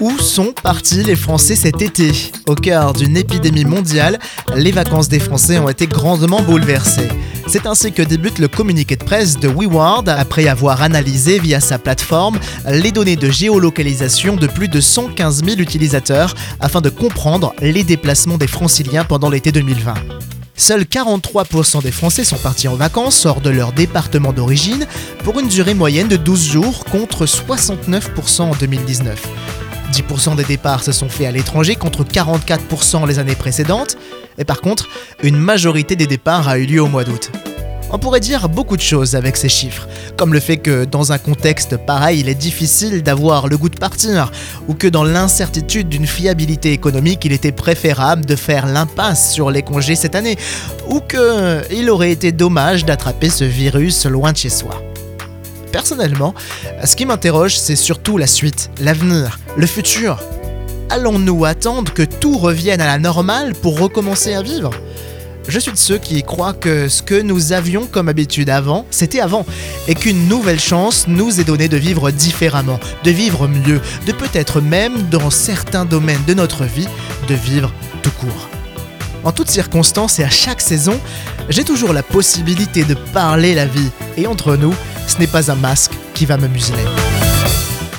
Où sont partis les Français cet été Au cœur d'une épidémie mondiale, les vacances des Français ont été grandement bouleversées. C'est ainsi que débute le communiqué de presse de WeWard après avoir analysé via sa plateforme les données de géolocalisation de plus de 115 000 utilisateurs afin de comprendre les déplacements des franciliens pendant l'été 2020. Seuls 43% des Français sont partis en vacances hors de leur département d'origine pour une durée moyenne de 12 jours contre 69% en 2019. 10% des départs se sont faits à l'étranger contre 44% les années précédentes, et par contre, une majorité des départs a eu lieu au mois d'août. On pourrait dire beaucoup de choses avec ces chiffres, comme le fait que dans un contexte pareil, il est difficile d'avoir le goût de partir, ou que dans l'incertitude d'une fiabilité économique, il était préférable de faire l'impasse sur les congés cette année, ou qu'il aurait été dommage d'attraper ce virus loin de chez soi. Personnellement, ce qui m'interroge, c'est surtout la suite, l'avenir, le futur. Allons-nous attendre que tout revienne à la normale pour recommencer à vivre? Je suis de ceux qui croient que ce que nous avions comme habitude avant, c'était avant, et qu'une nouvelle chance nous est donnée de vivre différemment, de vivre mieux, de peut-être même, dans certains domaines de notre vie, de vivre tout court. En toutes circonstances et à chaque saison, j'ai toujours la possibilité de parler la vie, et entre nous, ce n'est pas un masque qui va me museler.